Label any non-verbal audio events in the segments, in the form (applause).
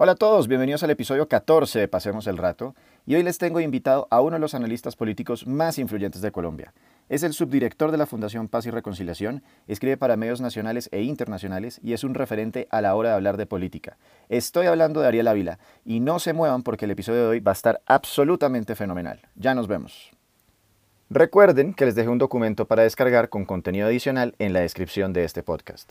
Hola a todos, bienvenidos al episodio 14 de Pasemos el Rato y hoy les tengo invitado a uno de los analistas políticos más influyentes de Colombia. Es el subdirector de la Fundación Paz y Reconciliación, escribe para medios nacionales e internacionales y es un referente a la hora de hablar de política. Estoy hablando de Ariel Ávila y no se muevan porque el episodio de hoy va a estar absolutamente fenomenal. Ya nos vemos. Recuerden que les dejé un documento para descargar con contenido adicional en la descripción de este podcast.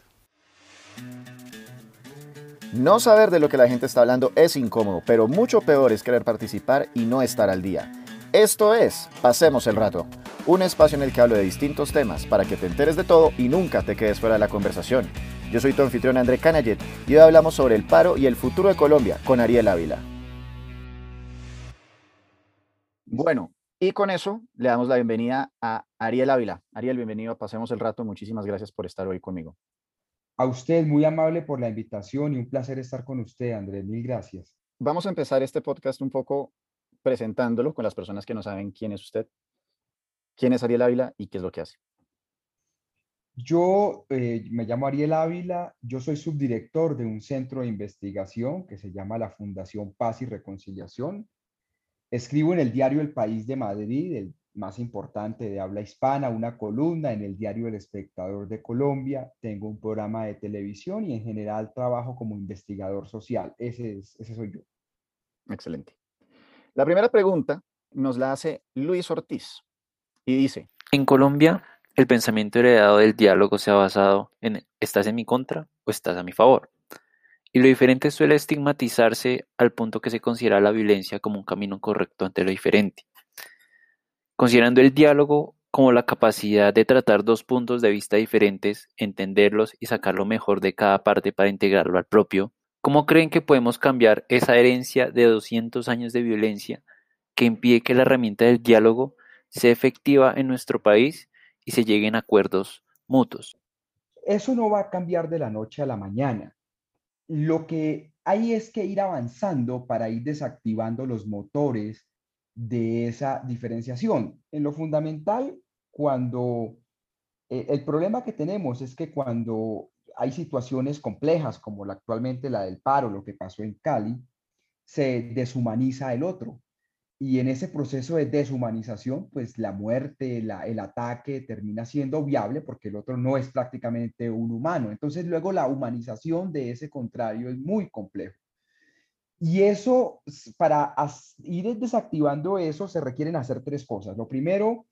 No saber de lo que la gente está hablando es incómodo, pero mucho peor es querer participar y no estar al día. Esto es Pasemos el Rato, un espacio en el que hablo de distintos temas para que te enteres de todo y nunca te quedes fuera de la conversación. Yo soy tu anfitrión André Canayet y hoy hablamos sobre el paro y el futuro de Colombia con Ariel Ávila. Bueno, y con eso le damos la bienvenida a Ariel Ávila. Ariel, bienvenido Pasemos el Rato. Muchísimas gracias por estar hoy conmigo. A usted, muy amable por la invitación y un placer estar con usted, Andrés. Mil gracias. Vamos a empezar este podcast un poco presentándolo con las personas que no saben quién es usted, quién es Ariel Ávila y qué es lo que hace. Yo eh, me llamo Ariel Ávila, yo soy subdirector de un centro de investigación que se llama la Fundación Paz y Reconciliación. Escribo en el diario El País de Madrid, el más importante de habla hispana, una columna en el diario El Espectador de Colombia, tengo un programa de televisión y en general trabajo como investigador social. Ese, es, ese soy yo. Excelente. La primera pregunta nos la hace Luis Ortiz y dice, en Colombia, el pensamiento heredado del diálogo se ha basado en ¿estás en mi contra o estás a mi favor? Y lo diferente suele estigmatizarse al punto que se considera la violencia como un camino correcto ante lo diferente considerando el diálogo como la capacidad de tratar dos puntos de vista diferentes, entenderlos y sacar lo mejor de cada parte para integrarlo al propio, ¿cómo creen que podemos cambiar esa herencia de 200 años de violencia que impide que la herramienta del diálogo sea efectiva en nuestro país y se lleguen a acuerdos mutuos? Eso no va a cambiar de la noche a la mañana. Lo que hay es que ir avanzando para ir desactivando los motores de esa diferenciación. En lo fundamental, cuando eh, el problema que tenemos es que cuando hay situaciones complejas como la, actualmente la del paro, lo que pasó en Cali, se deshumaniza el otro. Y en ese proceso de deshumanización, pues la muerte, el ataque termina siendo viable porque el otro no es prácticamente un humano. Entonces luego la humanización de ese contrario es muy complejo. Y eso, para ir desactivando eso, se requieren hacer tres cosas. Lo primero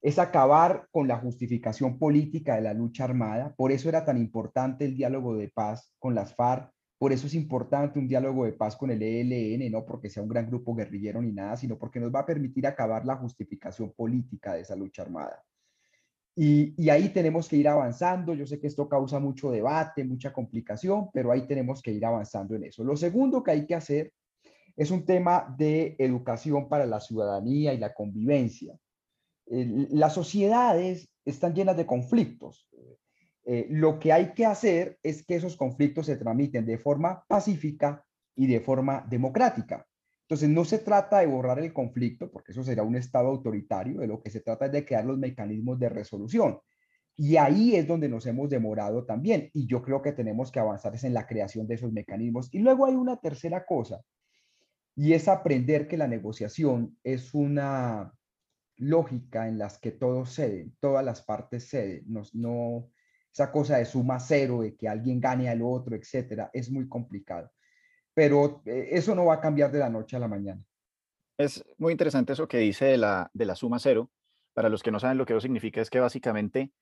es acabar con la justificación política de la lucha armada. Por eso era tan importante el diálogo de paz con las FARC. Por eso es importante un diálogo de paz con el ELN, no porque sea un gran grupo guerrillero ni nada, sino porque nos va a permitir acabar la justificación política de esa lucha armada. Y, ahí tenemos que ir avanzando. Yo sé que esto causa mucho debate, mucha complicación, pero ahí tenemos que ir avanzando en eso. Lo segundo que hay que hacer es un tema de educación para la ciudadanía y la convivencia. las sociedades están llenas de conflictos. Eh, lo que hay que hacer es que esos conflictos se tramiten de forma pacífica y de forma democrática. Entonces, no se trata de borrar el conflicto, porque eso será un Estado autoritario, de lo que se trata es de crear los mecanismos de resolución. Y ahí es donde nos hemos demorado también. Y yo creo que tenemos que avanzar en la creación de esos mecanismos. Y luego hay una tercera cosa, y es aprender que la negociación es una lógica en las que todos ceden, todas las partes ceden. No, no, esa cosa de suma cero, de que alguien gane al otro, etcétera, es muy complicado pero eh, eso no va a cambiar de la noche a la mañana. Es muy interesante eso que dice de la, de la suma cero. Para los que no saben lo que eso significa, es que básicamente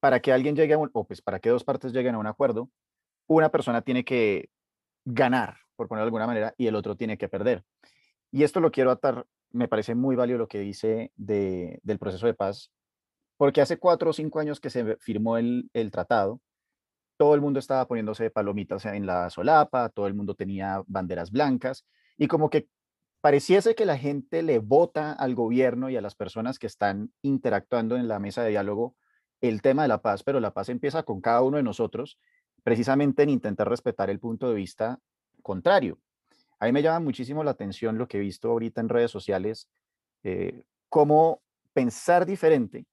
para que alguien llegue a un, o pues para que dos partes lleguen a un acuerdo, una persona tiene que ganar, por ponerlo de alguna manera, y el otro tiene que perder. Y esto lo quiero atar, me parece muy válido lo que dice de, del proceso de paz, porque hace cuatro o cinco años que se firmó el, el tratado, todo el mundo estaba poniéndose palomitas en la solapa, todo el mundo tenía banderas blancas y como que pareciese que la gente le vota al gobierno y a las personas que están interactuando en la mesa de diálogo el tema de la paz, pero la paz empieza con cada uno de nosotros, precisamente en intentar respetar el punto de vista contrario. A mí me llama muchísimo la atención lo que he visto ahorita en redes sociales, eh, cómo pensar diferente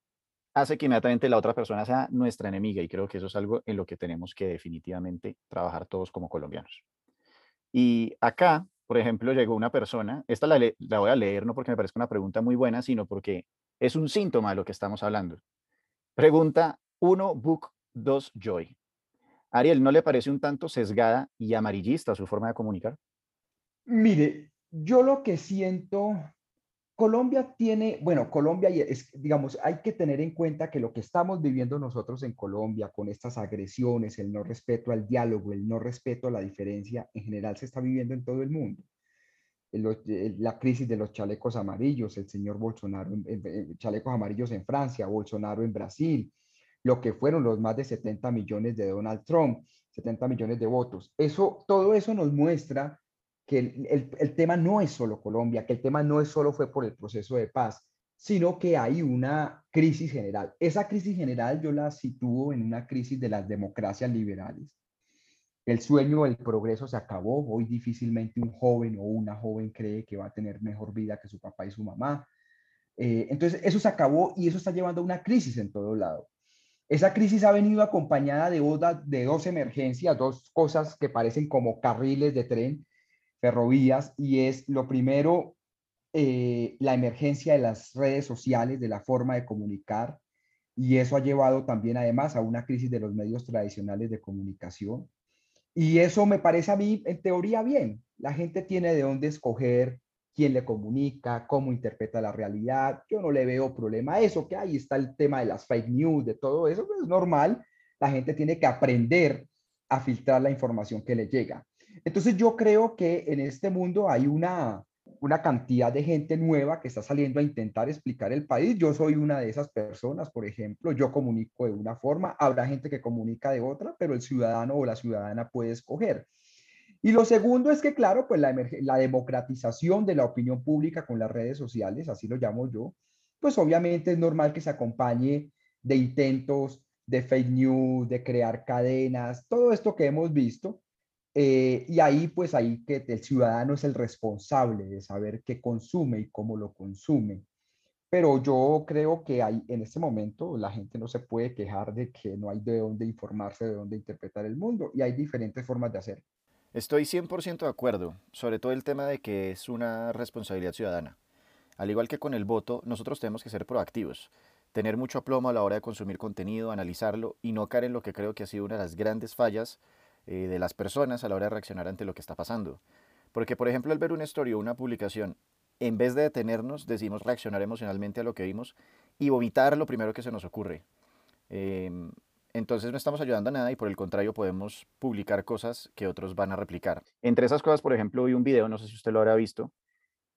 hace que inmediatamente la otra persona sea nuestra enemiga y creo que eso es algo en lo que tenemos que definitivamente trabajar todos como colombianos. Y acá, por ejemplo, llegó una persona, esta la, voy a leer no porque me parezca una pregunta muy buena, sino porque es un síntoma de lo que estamos hablando. Pregunta 1, Book 2, Joy. Ariel, ¿no le parece un tanto sesgada y amarillista su forma de comunicar? Mire, yo lo que siento, Colombia tiene, bueno, Colombia, es, digamos, hay que tener en cuenta que lo que estamos viviendo nosotros en Colombia con estas agresiones, el no respeto al diálogo, el no respeto a la diferencia, en general se está viviendo en todo el mundo. La crisis de los chalecos amarillos, el señor Bolsonaro, chalecos amarillos en Francia, Bolsonaro en Brasil, lo que fueron los más de 70 millones de Donald Trump, 70 millones de votos. Eso, todo eso nos muestra que el, tema no es solo Colombia, que el tema no es solo fue por el proceso de paz, sino que hay una crisis general. Esa crisis general yo la sitúo en una crisis de las democracias liberales. El sueño del progreso se acabó. Hoy difícilmente un joven o una joven cree que va a tener mejor vida que su papá y su mamá. Eh, entonces, eso se acabó y eso está llevando a una crisis en todo lado. Esa crisis ha venido acompañada de, de dos emergencias, dos cosas que parecen como carriles de tren ferrovías y es lo primero, eh, la emergencia de las redes sociales, de la forma de comunicar y eso ha llevado también además a una crisis de los medios tradicionales de comunicación. Y eso me parece a mí en teoría bien. La gente tiene de dónde escoger quién le comunica, cómo interpreta la realidad. Yo no le veo problema a eso, que ahí está el tema de las fake news, de todo eso, es normal. La gente tiene que aprender a filtrar la información que le llega. Entonces yo creo que en este mundo hay una, una cantidad de gente nueva que está saliendo a intentar explicar el país. Yo soy una de esas personas, por ejemplo, yo comunico de una forma, habrá gente que comunica de otra, pero el ciudadano o la ciudadana puede escoger. Y lo segundo es que, claro, pues la, la democratización de la opinión pública con las redes sociales, así lo llamo yo, pues obviamente es normal que se acompañe de intentos de fake news, de crear cadenas, todo esto que hemos visto, eh, y ahí, pues ahí que el ciudadano es el responsable de saber qué consume y cómo lo consume. Pero yo creo que hay, en este momento la gente no se puede quejar de que no hay de dónde informarse, de dónde interpretar el mundo, y hay diferentes formas de hacerlo. Estoy 100% de acuerdo, sobre todo el tema de que es una responsabilidad ciudadana. Al igual que con el voto, nosotros tenemos que ser proactivos, tener mucho aplomo a la hora de consumir contenido, analizarlo y no caer en lo que creo que ha sido una de las grandes fallas eh, de las personas a la hora de reaccionar ante lo que está pasando. Porque, por ejemplo, al ver una historia o una publicación, en vez de detenernos, decimos reaccionar emocionalmente a lo que vimos y vomitar lo primero que se nos ocurre. Em, entonces no estamos ayudando a nada y por el contrario podemos publicar cosas que otros van a replicar. Entre esas cosas, por ejemplo, vi un video, no sé si usted lo habrá visto,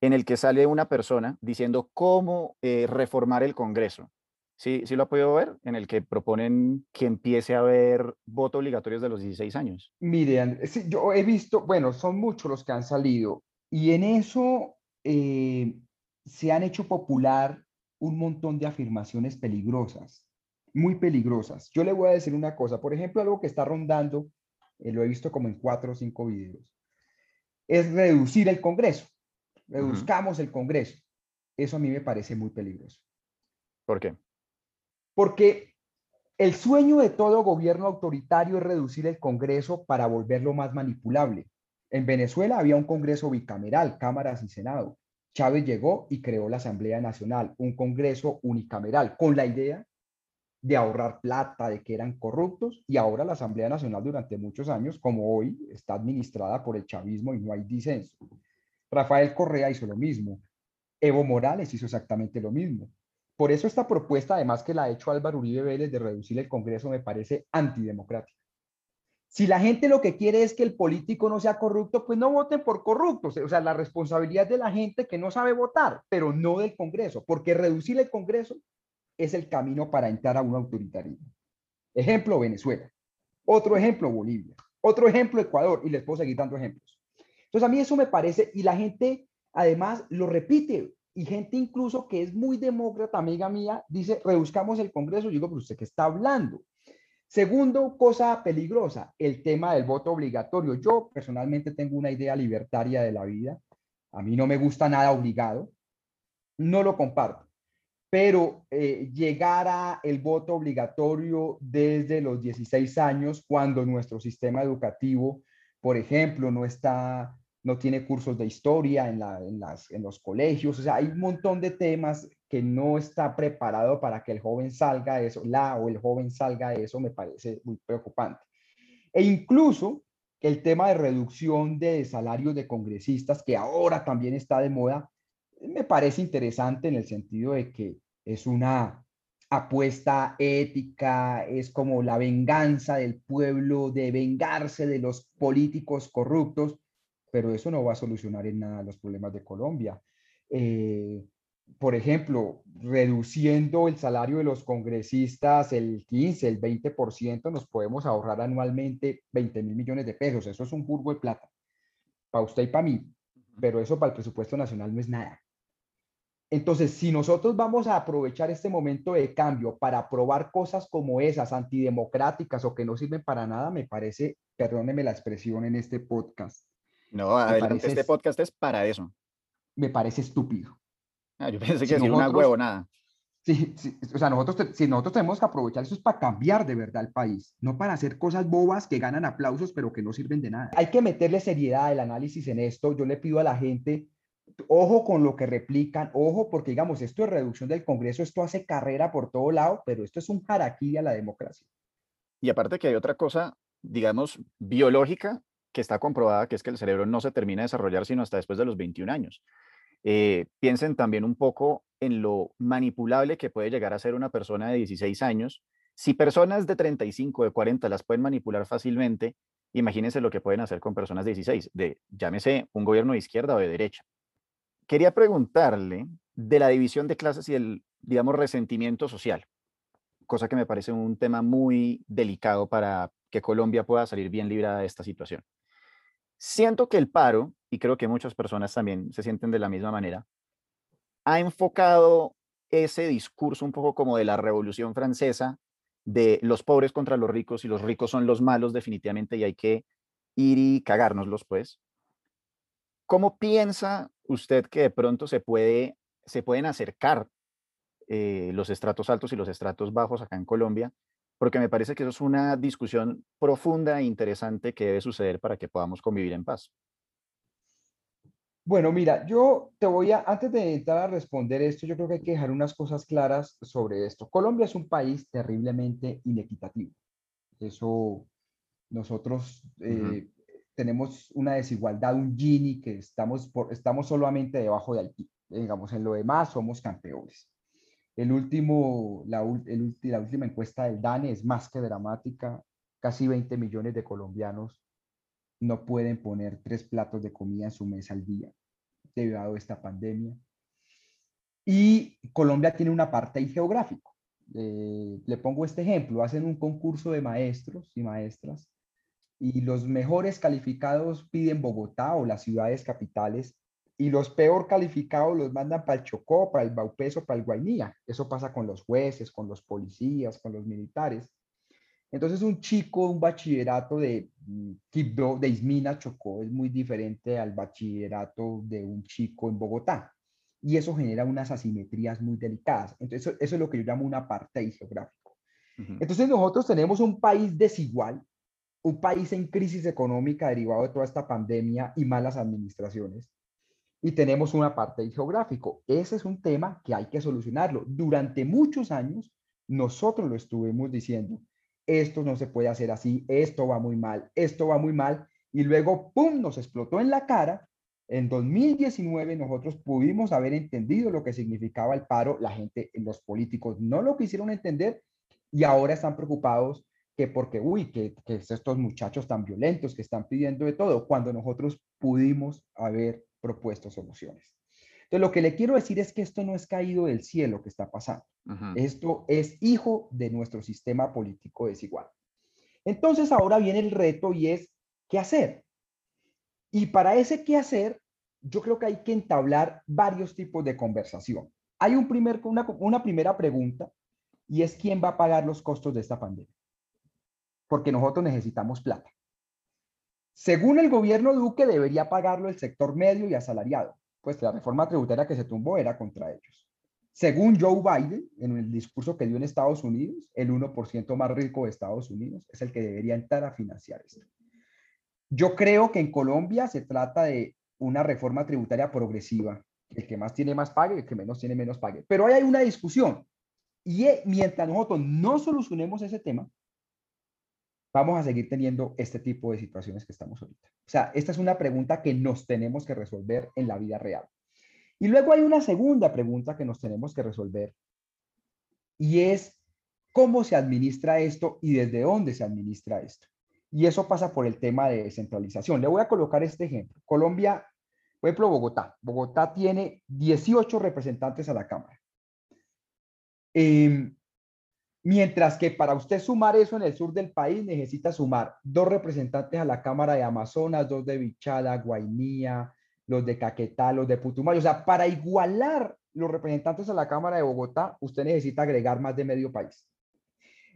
en el que sale una persona diciendo cómo eh, reformar el Congreso. Sí, sí lo ha podido ver, en el que proponen que empiece a haber voto obligatorio de los 16 años. Miren, yo he visto, bueno, son muchos los que han salido y en eso eh, se han hecho popular un montón de afirmaciones peligrosas, muy peligrosas. Yo le voy a decir una cosa, por ejemplo, algo que está rondando, eh, lo he visto como en cuatro o cinco videos, es reducir el Congreso. Reduzcamos el Congreso. Eso a mí me parece muy peligroso. ¿Por qué? Porque el sueño de todo gobierno autoritario es reducir el Congreso para volverlo más manipulable. En Venezuela había un Congreso bicameral, cámaras y Senado. Chávez llegó y creó la Asamblea Nacional, un Congreso unicameral, con la idea de ahorrar plata, de que eran corruptos, y ahora la Asamblea Nacional durante muchos años, como hoy, está administrada por el chavismo y no hay disenso. Rafael Correa hizo lo mismo. Evo Morales hizo exactamente lo mismo. Por eso esta propuesta, además que la ha hecho Álvaro Uribe Vélez de reducir el Congreso, me parece antidemocrática. Si la gente lo que quiere es que el político no sea corrupto, pues no voten por corruptos. O sea, la responsabilidad de la gente que no sabe votar, pero no del Congreso, porque reducir el Congreso es el camino para entrar a un autoritarismo. Ejemplo, Venezuela. Otro ejemplo, Bolivia. Otro ejemplo, Ecuador. Y les puedo seguir dando ejemplos. Entonces, a mí eso me parece, y la gente además lo repite y gente incluso que es muy demócrata, amiga mía, dice, reduzcamos el Congreso. Yo digo, pero usted qué está hablando. Segundo, cosa peligrosa, el tema del voto obligatorio. Yo personalmente tengo una idea libertaria de la vida. A mí no me gusta nada obligado. No lo comparto. Pero eh, llegar a el voto obligatorio desde los 16 años, cuando nuestro sistema educativo por ejemplo, no está, no tiene cursos de historia en, las, en los colegios, o sea, hay un montón de temas que no está preparado para que el joven salga de eso, la o el joven salga de eso, me parece muy preocupante. E incluso el tema de reducción de salarios de congresistas, que ahora también está de moda, me parece interesante en el sentido de que es una apuesta ética, es como la venganza del pueblo de vengarse de los políticos corruptos, pero eso no va a solucionar en nada los problemas de Colombia. Eh, por ejemplo, reduciendo el salario de los congresistas el 15, el 20%, nos podemos ahorrar anualmente 20 mil millones de pesos. Eso es un burgo de plata para usted y para mí, pero eso para el presupuesto nacional no es nada. Entonces, si nosotros vamos a aprovechar este momento de cambio para aprobar cosas como esas, antidemocráticas o que no sirven para nada, me parece, perdóneme la expresión en este podcast. No, adelante, este podcast es para eso. Me parece estúpido. Ah, yo pensé que si una huevo nada. Sí, sí, o sea, nosotros, si nosotros tenemos que aprovechar eso es para cambiar de verdad el país, no para hacer cosas bobas que ganan aplausos pero que no sirven de nada. Hay que meterle seriedad al análisis en esto. Yo le pido a la gente, ojo con lo que replican, ojo porque digamos, esto es reducción del Congreso, esto hace carrera por todo lado, pero esto es un harakiri a la democracia. Y aparte que hay otra cosa, digamos, biológica que está comprobada, que es que el cerebro no se termina de desarrollar sino hasta después de los 21 años. Eh, piensen también un poco en lo manipulable que puede llegar a ser una persona de 16 años. Si personas de 35, de 40 las pueden manipular fácilmente, imagínense lo que pueden hacer con personas de 16, de llámese un gobierno de izquierda o de derecha. Quería preguntarle de la división de clases y el, digamos, resentimiento social, cosa que me parece un tema muy delicado para que Colombia pueda salir bien librada de esta situación. Siento que el paro y creo que muchas personas también se sienten de la misma manera, ha enfocado ese discurso un poco como de la Revolución Francesa, de los pobres contra los ricos y los ricos son los malos definitivamente y hay que ir y cagárnoslos, pues. ¿Cómo piensa usted que de pronto se, puede, se pueden acercar eh, los estratos altos y los estratos bajos acá en Colombia? Porque me parece que eso es una discusión profunda e interesante que debe suceder para que podamos convivir en paz. Bueno, mira, yo te voy a, antes de entrar a responder esto, yo creo que hay que dejar unas cosas claras sobre esto. Colombia es un país terriblemente inequitativo. Eso, nosotros eh, tenemos una desigualdad, un Gini, que estamos, por, estamos solamente debajo de Haití. Digamos, en lo demás somos campeones. El último, la, la última encuesta del DANE es más que dramática. Casi 20 millones de colombianos no pueden poner tres platos de comida en su mesa al día debido a esta pandemia. Y Colombia tiene una parte geográfico. Eh, le pongo este ejemplo, hacen un concurso de maestros y maestras y los mejores calificados piden Bogotá o las ciudades capitales y los peor calificados los mandan para el Chocó, para el Baupeso, para el Guainía. Eso pasa con los jueces, con los policías, con los militares. Entonces un chico, un bachillerato de mm, Quibdó, de Ismina, Chocó, es muy diferente al bachillerato de un chico en Bogotá. Y eso genera unas asimetrías muy delicadas. Entonces eso, es lo que yo llamo un apartheid geográfico. Entonces nosotros tenemos un país desigual, un país en crisis económica derivado de toda esta pandemia y malas administraciones. Y tenemos un apartheid geográfico. Ese es un tema que hay que solucionarlo. Durante muchos años nosotros lo estuvimos diciendo esto no se puede hacer así, esto va muy mal, esto va muy mal, y luego, ¡pum!, nos explotó en la cara. En 2019 nosotros pudimos haber entendido lo que significaba el paro, la gente, los políticos no lo quisieron entender y ahora están preocupados que porque, uy, que, que estos muchachos tan violentos que están pidiendo de todo, cuando nosotros pudimos haber propuesto soluciones. Entonces, lo que le quiero decir es que esto no es caído del cielo que está pasando. Esto es hijo de nuestro sistema político desigual. Entonces, ahora viene el reto y es, ¿qué hacer? Y para ese qué hacer, yo creo que hay que entablar varios tipos de conversación. Hay un primer, una, una primera pregunta y es quién va a pagar los costos de esta pandemia. Porque nosotros necesitamos plata. Según el gobierno Duque, debería pagarlo el sector medio y asalariado pues la reforma tributaria que se tumbó era contra ellos. Según Joe Biden, en el discurso que dio en Estados Unidos, el 1% más rico de Estados Unidos es el que debería entrar a financiar esto. Yo creo que en Colombia se trata de una reforma tributaria progresiva. El que más tiene más pague, el que menos tiene menos pague. Pero ahí hay una discusión. Y mientras nosotros no solucionemos ese tema, vamos a seguir teniendo este tipo de situaciones que estamos ahorita. O sea, esta es una pregunta que nos tenemos que resolver en la vida real. Y luego hay una segunda pregunta que nos tenemos que resolver y es cómo se administra esto y desde dónde se administra esto. Y eso pasa por el tema de descentralización. Le voy a colocar este ejemplo. Colombia, por ejemplo, Bogotá. Bogotá tiene 18 representantes a la Cámara. Em, mientras que para usted sumar eso en el sur del país necesita sumar dos representantes a la Cámara de Amazonas, dos de Bichala, Guainía, los de Caquetá, los de Putumayo. O sea, para igualar los representantes a la Cámara de Bogotá, usted necesita agregar más de medio país.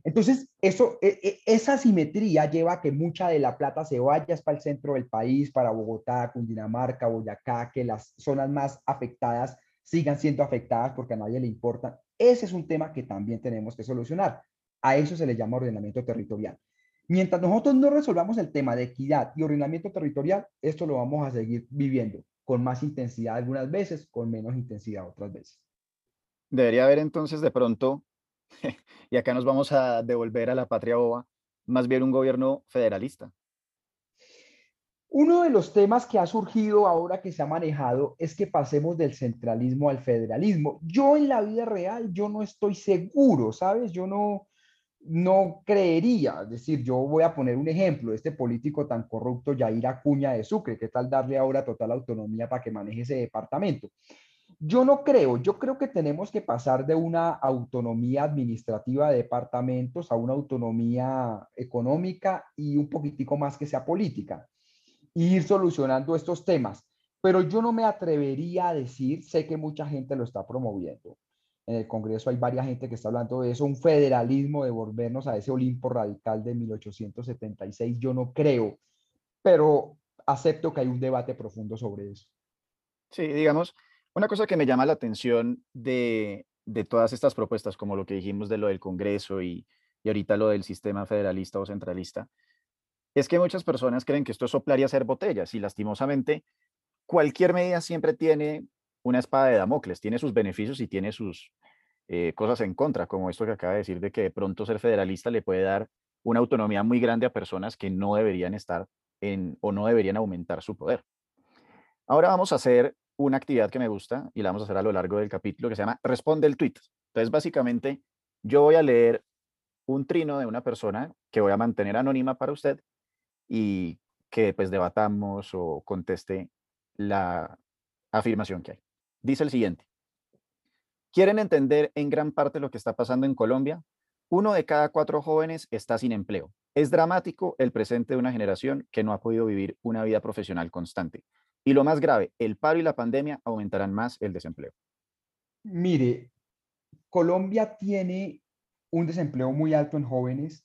Entonces, eso, e, e, esa simetría lleva a que mucha de la plata se vaya para el centro del país, para Bogotá, Cundinamarca, Boyacá, que las zonas más afectadas sigan siendo afectadas porque a nadie le importa. Ese es un tema que también tenemos que solucionar. A eso se le llama ordenamiento territorial. Mientras nosotros no resolvamos el tema de equidad y ordenamiento territorial, esto lo vamos a seguir viviendo con más intensidad algunas veces, con menos intensidad otras veces. Debería haber entonces de pronto, (laughs) y acá nos vamos a devolver a la patria boba, más bien un gobierno federalista. Uno de los temas que ha surgido ahora que se ha manejado es que pasemos del centralismo al federalismo. Yo en la vida real, yo no estoy seguro, ¿sabes? Yo no, no creería, es decir, yo voy a poner un ejemplo, este político tan corrupto, Yair Acuña de Sucre, ¿qué tal darle ahora total autonomía para que maneje ese departamento? Yo no creo, yo creo que tenemos que pasar de una autonomía administrativa de departamentos a una autonomía económica y un poquitico más que sea política ir solucionando estos temas. Pero yo no me atrevería a decir, sé que mucha gente lo está promoviendo. En el Congreso hay varias gente que está hablando de eso, un federalismo de volvernos a ese Olimpo radical de 1876. Yo no creo, pero acepto que hay un debate profundo sobre eso. Sí, digamos, una cosa que me llama la atención de, de todas estas propuestas, como lo que dijimos de lo del Congreso y, y ahorita lo del sistema federalista o centralista, es que muchas personas creen que esto es soplar y hacer botellas y lastimosamente cualquier medida siempre tiene una espada de Damocles, tiene sus beneficios y tiene sus eh, cosas en contra, como esto que acaba de decir de que de pronto ser federalista le puede dar una autonomía muy grande a personas que no deberían estar en o no deberían aumentar su poder. Ahora vamos a hacer una actividad que me gusta y la vamos a hacer a lo largo del capítulo que se llama Responde el tweet. Entonces, básicamente, yo voy a leer un trino de una persona que voy a mantener anónima para usted y que pues debatamos o conteste la afirmación que hay. Dice el siguiente. ¿Quieren entender en gran parte lo que está pasando en Colombia? Uno de cada cuatro jóvenes está sin empleo. Es dramático el presente de una generación que no ha podido vivir una vida profesional constante. Y lo más grave, el paro y la pandemia aumentarán más el desempleo. Mire, Colombia tiene un desempleo muy alto en jóvenes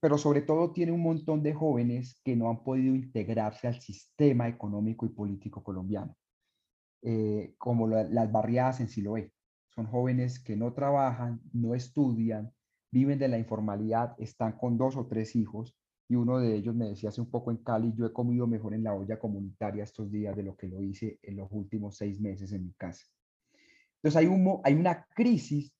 pero sobre todo tiene un montón de jóvenes que no han podido integrarse al sistema económico y político colombiano, eh, como las barriadas en Siloé. Son jóvenes que no trabajan, no estudian, viven de la informalidad, están con dos o tres hijos y uno de ellos me decía hace un poco en Cali, yo he comido mejor en la olla comunitaria estos días de lo que lo hice en los últimos seis meses en mi casa. Entonces hay, un, hay una crisis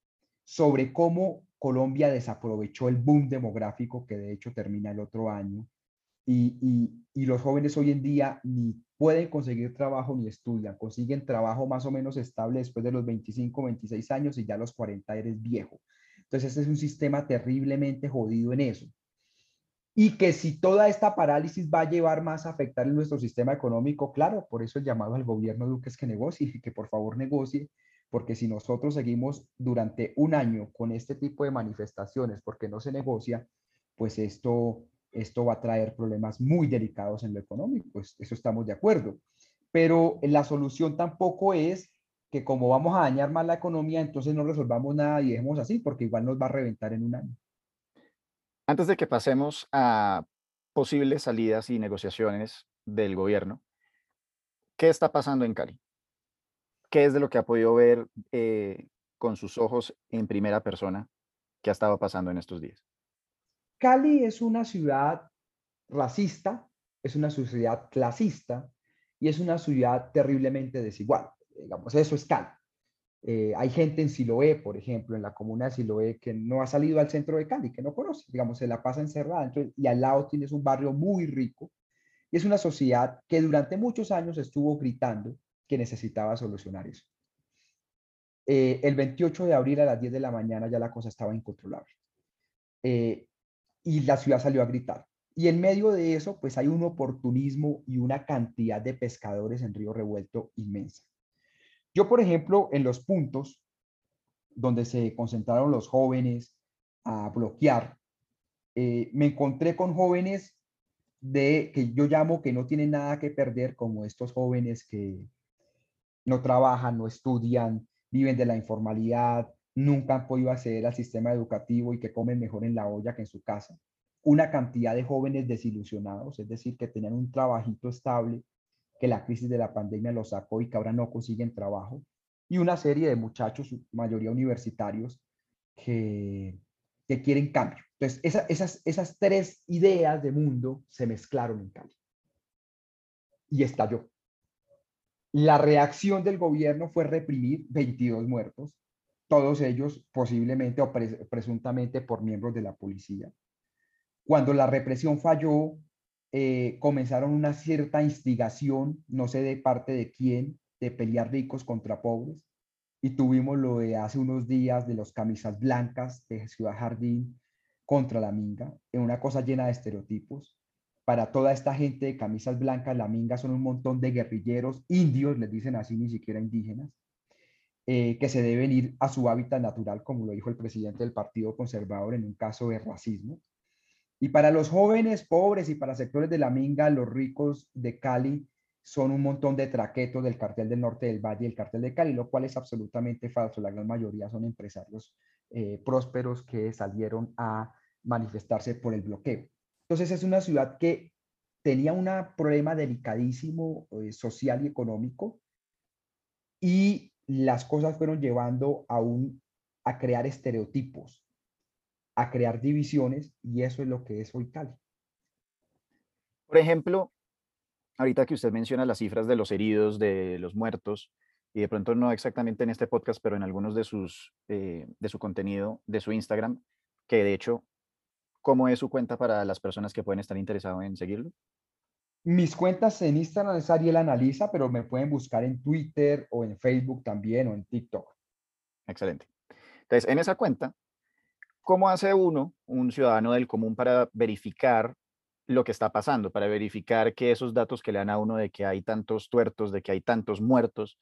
sobre cómo Colombia desaprovechó el boom demográfico que de hecho termina el otro año y, los jóvenes hoy en día ni pueden conseguir trabajo ni estudian, consiguen trabajo más o menos estable después de los 25, 26 años y ya a los 40 eres viejo. Entonces este es un sistema terriblemente jodido en eso. Y que si toda esta parálisis va a llevar más a afectar en nuestro sistema económico, claro, por eso el llamado al gobierno Duque es que negocie, que por favor negocie porque si nosotros seguimos durante un año con este tipo de manifestaciones porque no se negocia, pues esto, esto va a traer problemas muy delicados en lo económico, eso estamos de acuerdo. Pero la solución tampoco es que como vamos a dañar más la economía, entonces no resolvamos nada y dejemos así, porque igual nos va a reventar en un año. Antes de que pasemos a posibles salidas y negociaciones del gobierno, ¿qué está pasando en Cali? ¿Qué es de lo que ha podido ver eh, con sus ojos en primera persona que ha estado pasando en estos días? Cali es una ciudad racista, es una sociedad clasista y es una sociedad terriblemente desigual. Digamos, eso es Cali. Eh, hay gente en Siloé, por ejemplo, en la comuna de Siloé, que no ha salido al centro de Cali, que no conoce, digamos, se la pasa encerrada. y al lado tienes un barrio muy rico. Y es una sociedad que durante muchos años estuvo gritando que necesitaba solucionar eso. Eh, el 28 de abril a las 10 de la mañana ya la cosa estaba incontrolable. Eh, y la ciudad salió a gritar. Y en medio de eso, pues hay un oportunismo y una cantidad de pescadores en Río Revuelto inmensa. Yo, por ejemplo, en los puntos donde se concentraron los jóvenes a bloquear, eh, me encontré con jóvenes de que yo llamo que no tienen nada que perder, como estos jóvenes que no trabajan, no estudian, viven de la informalidad, nunca han podido acceder al sistema educativo y que comen mejor en la olla que en su casa. Una cantidad de jóvenes desilusionados, es decir, que tenían un trabajito estable que la crisis de la pandemia los sacó y que ahora no consiguen trabajo, y una serie de muchachos, mayoría universitarios, que, que quieren cambio. Entonces, esas, esas tres ideas de mundo se mezclaron en Cali. Y estalló. La reacción del gobierno fue reprimir 22 muertos, todos ellos posiblemente o presuntamente por miembros de la policía. Cuando la represión falló, eh, comenzaron una cierta instigación, no sé de parte de quién, de pelear ricos contra pobres. Y tuvimos lo de hace unos días de los camisas blancas de Ciudad Jardín contra la Minga, en una cosa llena de estereotipos. Para toda esta gente de camisas blancas, la Minga son un montón de guerrilleros indios, les dicen así, ni siquiera indígenas, eh, que se deben ir a su hábitat natural, como lo dijo el presidente del Partido Conservador en un caso de racismo. Y para los jóvenes pobres y para sectores de la minga, los ricos de Cali son un montón de traquetos del cartel del norte del valle y el cartel de Cali, lo cual es absolutamente falso. La gran mayoría son empresarios eh, prósperos que salieron a manifestarse por el bloqueo. Entonces es una ciudad que tenía un problema delicadísimo eh, social y económico y las cosas fueron llevando a, un, a crear estereotipos a crear divisiones y eso es lo que es hoy Cali. Por ejemplo, ahorita que usted menciona las cifras de los heridos, de los muertos, y de pronto no exactamente en este podcast, pero en algunos de, sus, eh, de su contenido, de su Instagram, que de hecho, ¿cómo es su cuenta para las personas que pueden estar interesadas en seguirlo? Mis cuentas en Instagram es Ariel Analiza, pero me pueden buscar en Twitter o en Facebook también o en TikTok. Excelente. Entonces, en esa cuenta ¿Cómo hace uno, un ciudadano del común, para verificar lo que está pasando, para verificar que esos datos que le dan a uno de que hay tantos tuertos, de que hay tantos muertos,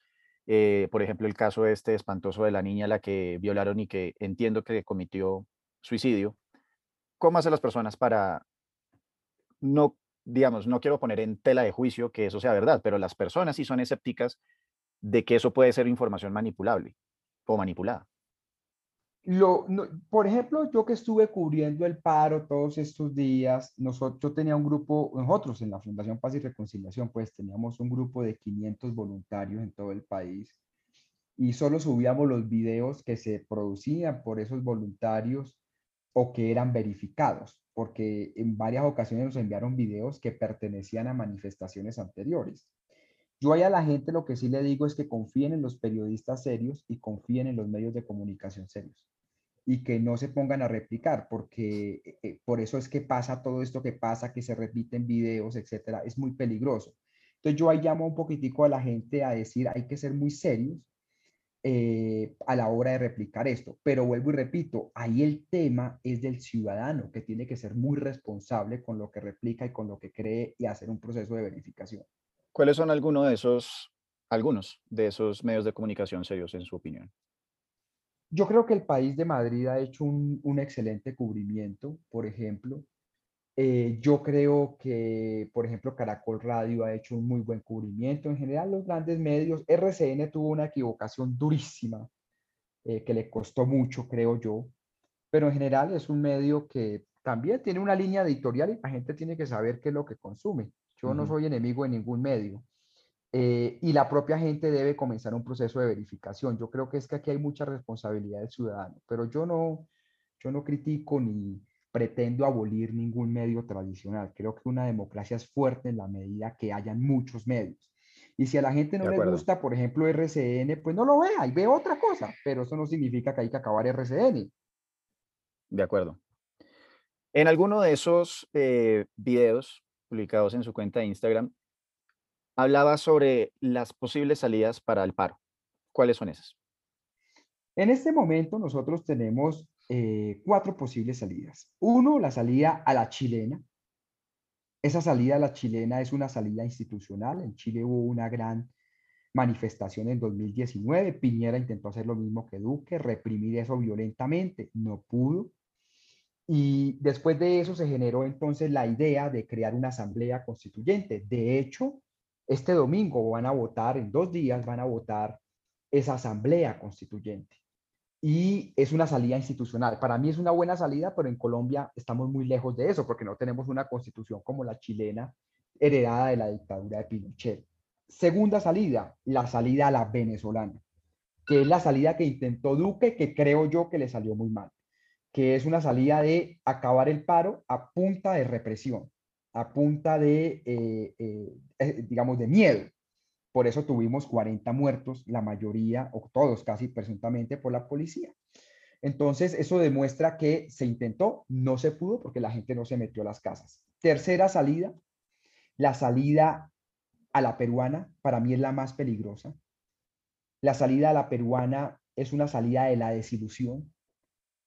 eh, por ejemplo, el caso este espantoso de la niña a la que violaron y que entiendo que cometió suicidio, ¿cómo hacen las personas para no, digamos, no quiero poner en tela de juicio que eso sea verdad, pero las personas sí son escépticas de que eso puede ser información manipulable o manipulada? Por ejemplo, yo que estuve cubriendo el paro todos estos días, nosotros, yo tenía un grupo, nosotros en la Fundación Paz y Reconciliación, pues teníamos un grupo de 500 voluntarios en todo el país y solo subíamos los videos que se producían por esos voluntarios o que eran verificados, porque en varias ocasiones nos enviaron videos que pertenecían a manifestaciones anteriores. Yo a la gente lo que sí le digo es que confíen en los periodistas serios y confíen en los medios de comunicación serios y que no se pongan a replicar, porque eh, eh, por eso es que pasa todo esto que pasa, que se repiten videos, etcétera, es muy peligroso. Entonces yo ahí llamo un poquitico a la gente a decir, hay que ser muy serios eh, a la hora de replicar esto, pero vuelvo y repito, ahí el tema es del ciudadano, que tiene que ser muy responsable con lo que replica y con lo que cree y hacer un proceso de verificación. ¿Cuáles son algunos de esos, algunos de esos medios de comunicación serios en su opinión? Yo creo que el país de Madrid ha hecho un, un excelente cubrimiento, por ejemplo. Eh, yo creo que, por ejemplo, Caracol Radio ha hecho un muy buen cubrimiento. En general, los grandes medios, RCN tuvo una equivocación durísima eh, que le costó mucho, creo yo. Pero en general es un medio que también tiene una línea editorial y la gente tiene que saber qué es lo que consume. Yo no soy enemigo de ningún medio. Eh, y la propia gente debe comenzar un proceso de verificación. Yo creo que es que aquí hay mucha responsabilidad del ciudadano, pero yo no, yo no critico ni pretendo abolir ningún medio tradicional. Creo que una democracia es fuerte en la medida que hayan muchos medios. Y si a la gente no le gusta, por ejemplo, RCN, pues no lo vea y ve otra cosa, pero eso no significa que hay que acabar RCN. De acuerdo. En alguno de esos eh, videos publicados en su cuenta de Instagram, hablaba sobre las posibles salidas para el paro. ¿Cuáles son esas? En este momento nosotros tenemos eh, cuatro posibles salidas. Uno, la salida a la chilena. Esa salida a la chilena es una salida institucional. En Chile hubo una gran manifestación en 2019. Piñera intentó hacer lo mismo que Duque, reprimir eso violentamente. No pudo. Y después de eso se generó entonces la idea de crear una asamblea constituyente. De hecho, este domingo van a votar, en dos días van a votar esa asamblea constituyente. Y es una salida institucional. Para mí es una buena salida, pero en Colombia estamos muy lejos de eso porque no tenemos una constitución como la chilena heredada de la dictadura de Pinochet. Segunda salida, la salida a la venezolana, que es la salida que intentó Duque, que creo yo que le salió muy mal que es una salida de acabar el paro a punta de represión, a punta de, eh, eh, eh, digamos, de miedo. Por eso tuvimos 40 muertos, la mayoría, o todos casi presuntamente, por la policía. Entonces, eso demuestra que se intentó, no se pudo porque la gente no se metió a las casas. Tercera salida, la salida a la peruana, para mí es la más peligrosa. La salida a la peruana es una salida de la desilusión,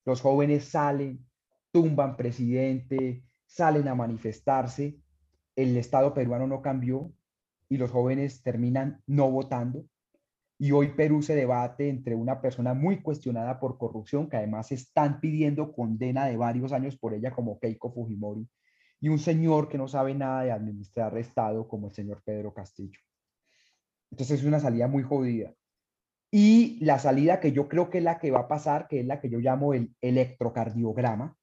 los jóvenes salen, tumban presidente, salen a manifestarse, el Estado peruano no cambió y los jóvenes terminan no votando. Y hoy Perú se debate entre una persona muy cuestionada por corrupción, que además están pidiendo condena de varios años por ella, como Keiko Fujimori, y un señor que no sabe nada de administrar Estado, como el señor Pedro Castillo. Entonces es una salida muy jodida. Y la salida que yo creo que es la que va a pasar, que es la que yo llamo el electrocardiograma,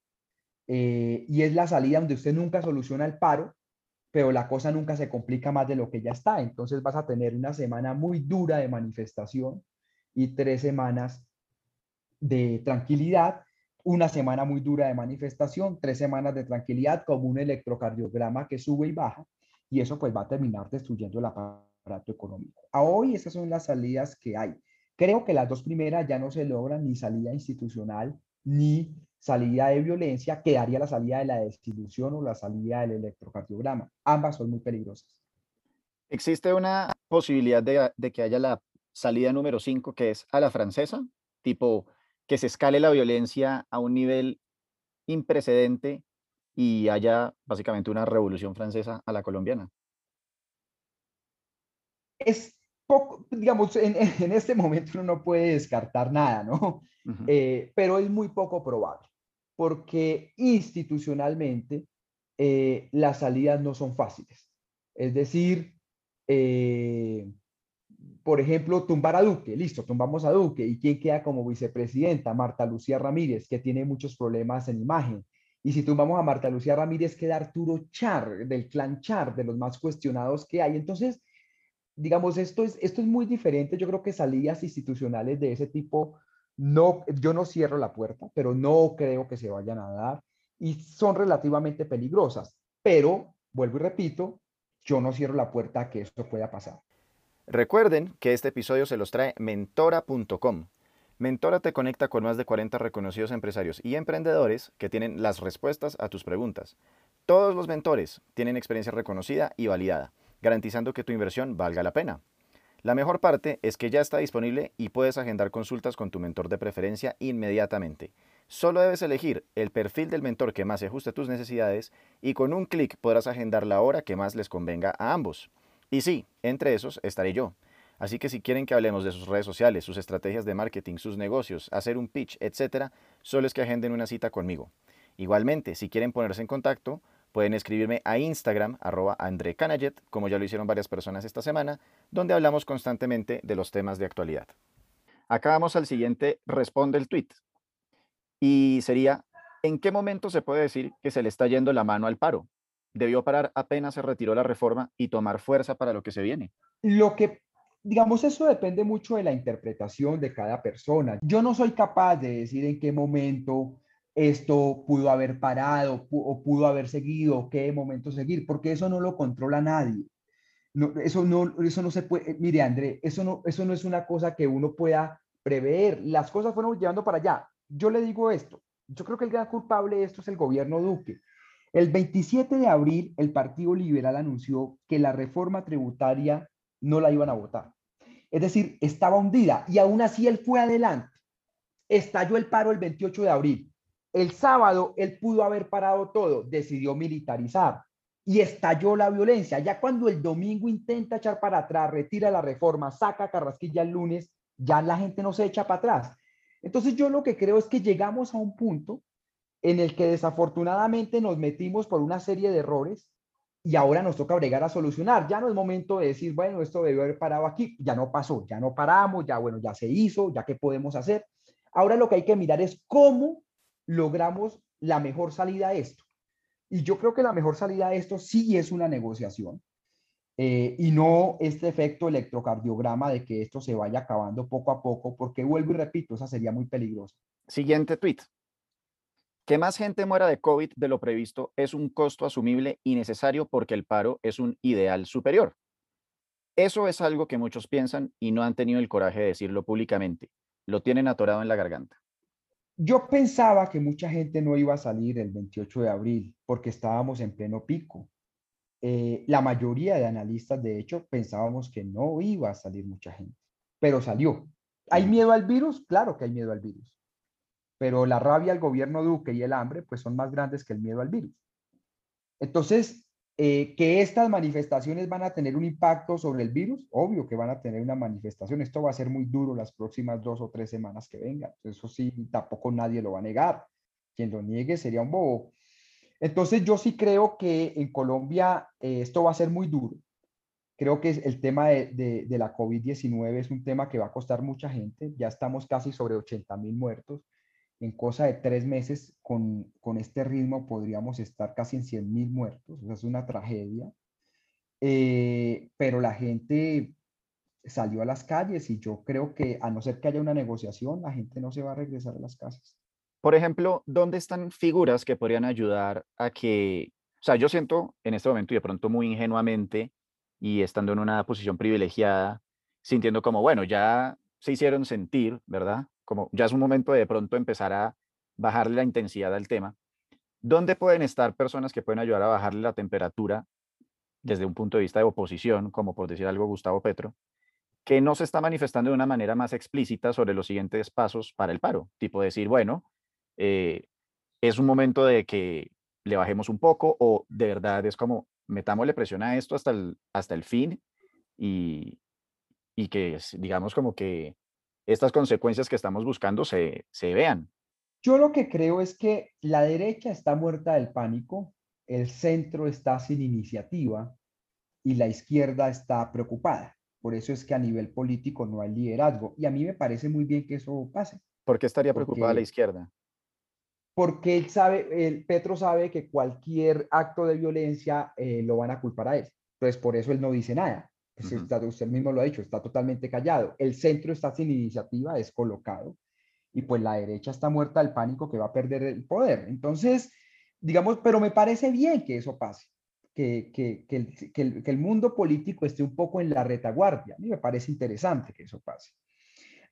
eh, y es la salida donde usted nunca soluciona el paro, pero la cosa nunca se complica más de lo que ya está. Entonces vas a tener una semana muy dura de manifestación y tres semanas de tranquilidad, una semana muy dura de manifestación, tres semanas de tranquilidad como un electrocardiograma que sube y baja, y eso pues va a terminar destruyendo el aparato económico. A hoy esas son las salidas que hay. Creo que las dos primeras ya no se logran ni salida institucional ni salida de violencia, quedaría la salida de la desilusión o la salida del electrocardiograma. Ambas son muy peligrosas. ¿Existe una posibilidad de, que haya la salida número 5, que es a la francesa? Tipo, que se escale la violencia a un nivel imprecedente y haya básicamente una revolución francesa a la colombiana. Es poco, digamos, en, en, este momento uno no puede descartar nada, ¿no? Eh, pero es muy poco probable, porque institucionalmente eh, las salidas no son fáciles. Es decir, eh, por ejemplo, tumbar a Duque, listo, tumbamos a Duque. ¿Y quién queda como vicepresidenta? Marta Lucía Ramírez, que tiene muchos problemas en imagen. Y si tumbamos a Marta Lucía Ramírez, queda Arturo Char, del clan Char, de los más cuestionados que hay. Entonces, digamos, esto es, esto es muy diferente. Yo creo que salidas institucionales de ese tipo, no, yo no cierro la puerta, pero no creo que se vayan a dar y son relativamente peligrosas. Pero, vuelvo y repito, yo no cierro la puerta a que esto pueda pasar. Recuerden que este episodio se los trae mentora.com. Mentora te conecta con más de 40 reconocidos empresarios y emprendedores que tienen las respuestas a tus preguntas. Todos los mentores tienen experiencia reconocida y validada garantizando que tu inversión valga la pena. La mejor parte es que ya está disponible y puedes agendar consultas con tu mentor de preferencia inmediatamente. Solo debes elegir el perfil del mentor que más se ajuste a tus necesidades y con un clic podrás agendar la hora que más les convenga a ambos. Y sí, entre esos estaré yo. Así que si quieren que hablemos de sus redes sociales, sus estrategias de marketing, sus negocios, hacer un pitch, etc., solo es que agenden una cita conmigo. Igualmente, si quieren ponerse en contacto, Pueden escribirme a Instagram, arroba André como ya lo hicieron varias personas esta semana, donde hablamos constantemente de los temas de actualidad. Acá vamos al siguiente, responde el tweet. Y sería, ¿en qué momento se puede decir que se le está yendo la mano al paro? ¿Debió parar apenas se retiró la reforma y tomar fuerza para lo que se viene? Lo que digamos, eso depende mucho de la interpretación de cada persona. Yo no soy capaz de decir en qué momento esto pudo haber parado o pudo haber seguido, qué momento seguir, porque eso no lo controla nadie. No, eso, no, eso no se puede, eh, mire André, eso no, eso no es una cosa que uno pueda prever. Las cosas fueron llevando para allá. Yo le digo esto, yo creo que el gran culpable de esto es el gobierno Duque. El 27 de abril, el Partido Liberal anunció que la reforma tributaria no la iban a votar. Es decir, estaba hundida y aún así él fue adelante. Estalló el paro el 28 de abril. El sábado él pudo haber parado todo, decidió militarizar y estalló la violencia. Ya cuando el domingo intenta echar para atrás, retira la reforma, saca Carrasquilla el lunes, ya la gente no se echa para atrás. Entonces yo lo que creo es que llegamos a un punto en el que desafortunadamente nos metimos por una serie de errores y ahora nos toca bregar a solucionar. Ya no es momento de decir, bueno, esto debió haber parado aquí, ya no pasó, ya no paramos, ya bueno, ya se hizo, ya qué podemos hacer. Ahora lo que hay que mirar es cómo logramos la mejor salida a esto. Y yo creo que la mejor salida a esto sí es una negociación. Eh, y no este efecto electrocardiograma de que esto se vaya acabando poco a poco, porque vuelvo y repito, esa sería muy peligrosa. Siguiente tweet. Que más gente muera de COVID de lo previsto es un costo asumible y necesario porque el paro es un ideal superior. Eso es algo que muchos piensan y no han tenido el coraje de decirlo públicamente. Lo tienen atorado en la garganta. Yo pensaba que mucha gente no iba a salir el 28 de abril porque estábamos en pleno pico eh, la mayoría de analistas, de hecho, pensábamos que no iba a salir mucha gente, pero salió. ¿Hay miedo al virus? Claro que hay miedo al virus. Pero la rabia al gobierno Duque y el hambre, pues son más grandes que el miedo al virus. Entonces, eh, que estas manifestaciones van a tener un impacto sobre el virus, obvio que van a tener una manifestación. Esto va a ser muy duro las próximas dos o tres semanas que vengan. Eso sí, tampoco nadie lo va a negar. Quien lo niegue sería un bobo. Entonces yo sí creo que en Colombia eh, esto va a ser muy duro. Creo que el tema de, la COVID-19 es un tema que va a costar mucha gente. Ya estamos casi sobre 80 mil muertos. En cosa de tres meses con, este ritmo podríamos estar casi en 100 mil muertos. es una tragedia. Eh, pero la gente salió a las calles y yo creo que a no ser que haya una negociación, la gente no se va a regresar a las casas. Por ejemplo, ¿dónde están figuras que podrían ayudar a que, o sea, yo siento en este momento y de pronto muy ingenuamente y estando en una posición privilegiada, sintiendo como, bueno, ya se hicieron sentir, ¿verdad? Como ya es un momento de, de pronto empezar a bajarle la intensidad al tema. ¿Dónde pueden estar personas que pueden ayudar a bajarle la temperatura desde un punto de vista de oposición, como por decir algo Gustavo Petro, que no se está manifestando de una manera más explícita sobre los siguientes pasos para el paro? Tipo decir, bueno, eh, es un momento de que le bajemos un poco o de verdad es como metámosle presión a esto hasta el, hasta el fin y, y que digamos como que estas consecuencias que estamos buscando se, se vean. Yo lo que creo es que la derecha está muerta del pánico, el centro está sin iniciativa y la izquierda está preocupada. Por eso es que a nivel político no hay liderazgo. Y a mí me parece muy bien que eso pase. ¿Por qué estaría preocupada la izquierda? porque él sabe, el Petro sabe que cualquier acto de violencia eh, lo van a culpar a él. Entonces, por eso él no dice nada. Usted mismo lo ha dicho, está totalmente callado. El centro está sin iniciativa, descolocado. Y pues la derecha está muerta del pánico que va a perder el poder. Entonces, digamos, pero me parece bien que eso pase. Que, que, que, el, que, el, mundo político esté un poco en la retaguardia. A mí me parece interesante que eso pase.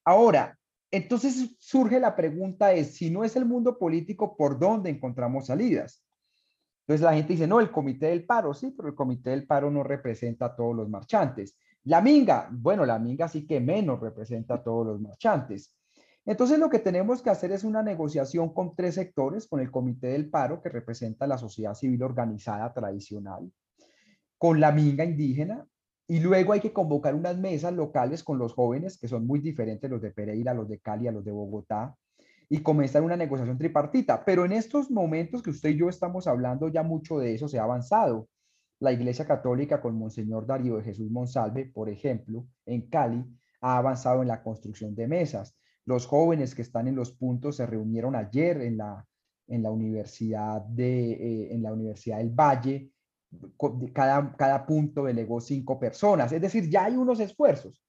Ahora, entonces surge la pregunta es, si no es el mundo político, ¿por dónde encontramos salidas? Entonces la gente dice, no, el comité del paro, sí, pero el comité del paro no representa a todos los marchantes. La minga, bueno, la minga sí que menos representa a todos los marchantes. Entonces lo que tenemos que hacer es una negociación con tres sectores, con el comité del paro, que representa la sociedad civil organizada tradicional, con la minga indígena, y luego hay que convocar unas mesas locales con los jóvenes, que son muy diferentes los de Pereira, los de Cali, a los de Bogotá, y comenzar una negociación tripartita. Pero en estos momentos que usted y yo estamos hablando, ya mucho de eso se ha avanzado. La Iglesia Católica con Monseñor Darío de Jesús Monsalve, por ejemplo, en Cali, ha avanzado en la construcción de mesas. Los jóvenes que están en los puntos se reunieron ayer en la, en la Universidad, de, eh, en la Universidad del Valle cada, cada punto delegó cinco personas. Es decir, ya hay unos esfuerzos.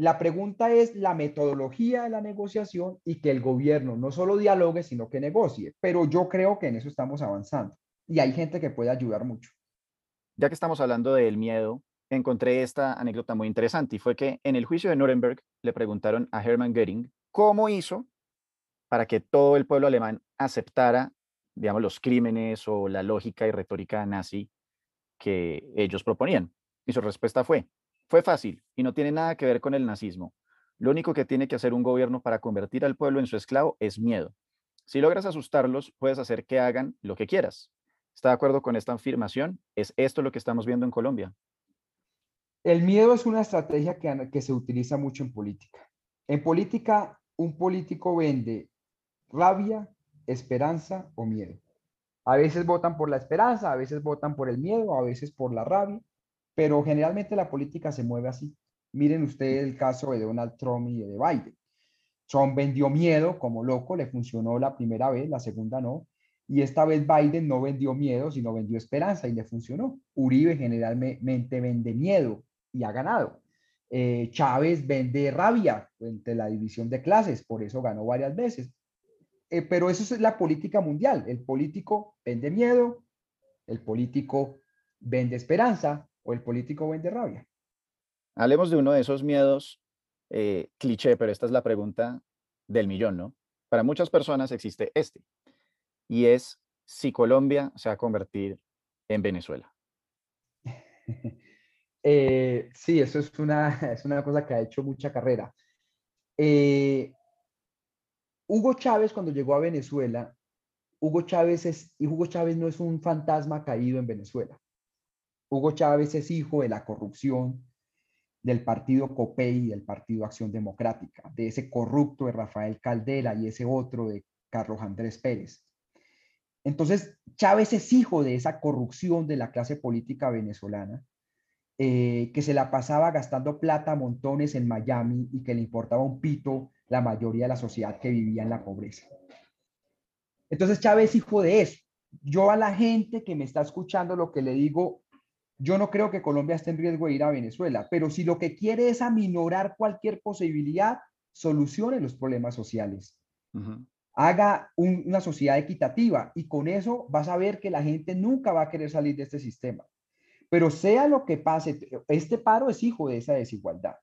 La pregunta es la metodología de la negociación y que el gobierno no solo dialogue, sino que negocie. Pero yo creo que en eso estamos avanzando y hay gente que puede ayudar mucho. Ya que estamos hablando del miedo, encontré esta anécdota muy interesante y fue que en el juicio de Nuremberg le preguntaron a Hermann Göring cómo hizo para que todo el pueblo alemán aceptara, digamos, los crímenes o la lógica y retórica nazi que ellos proponían. Y su respuesta fue, fue fácil y no tiene nada que ver con el nazismo. Lo único que tiene que hacer un gobierno para convertir al pueblo en su esclavo es miedo. Si logras asustarlos, puedes hacer que hagan lo que quieras. ¿Está de acuerdo con esta afirmación? ¿Es esto lo que estamos viendo en Colombia? El miedo es una estrategia que, que se utiliza mucho en política. En política, un político vende rabia, esperanza o miedo. A veces votan por la esperanza, a veces votan por el miedo, a veces por la rabia, pero generalmente la política se mueve así. Miren ustedes el caso de Donald Trump y de Biden. Trump vendió miedo como loco, le funcionó la primera vez, la segunda no, y esta vez Biden no vendió miedo, sino vendió esperanza y le funcionó. Uribe generalmente vende miedo, y ha ganado. Eh, Chávez vende rabia entre la división de clases, por eso ganó varias veces. Eh, pero eso es la política mundial. El político vende miedo, el político vende esperanza o el político vende rabia. Hablemos de uno de esos miedos eh, cliché, pero esta es la pregunta del millón, ¿no? Para muchas personas existe este, y es si Colombia se va a convertir en Venezuela. (laughs) Eh, sí, eso es una, (laughs) es una cosa que ha hecho mucha carrera. Eh, Hugo Chávez, cuando llegó a Venezuela, Hugo Chávez, es, y Hugo Chávez no es un fantasma caído en Venezuela. Hugo Chávez es hijo de la corrupción del partido COPEI y del partido Acción Democrática, de ese corrupto de Rafael Caldera y ese otro de Carlos Andrés Pérez. Entonces, Chávez es hijo de esa corrupción de la clase política venezolana eh, que se la pasaba gastando plata a montones en Miami y que le importaba un pito la mayoría de la sociedad que vivía en la pobreza. Entonces Chávez hijo de eso. Yo a la gente que me está escuchando lo que le digo, yo no creo que Colombia esté en riesgo de ir a Venezuela, pero si lo que quiere es aminorar cualquier posibilidad, solucione los problemas sociales. Haga una sociedad equitativa y con eso vas a ver que la gente nunca va a querer salir de este sistema. Pero sea lo que pase, este paro es hijo de esa desigualdad.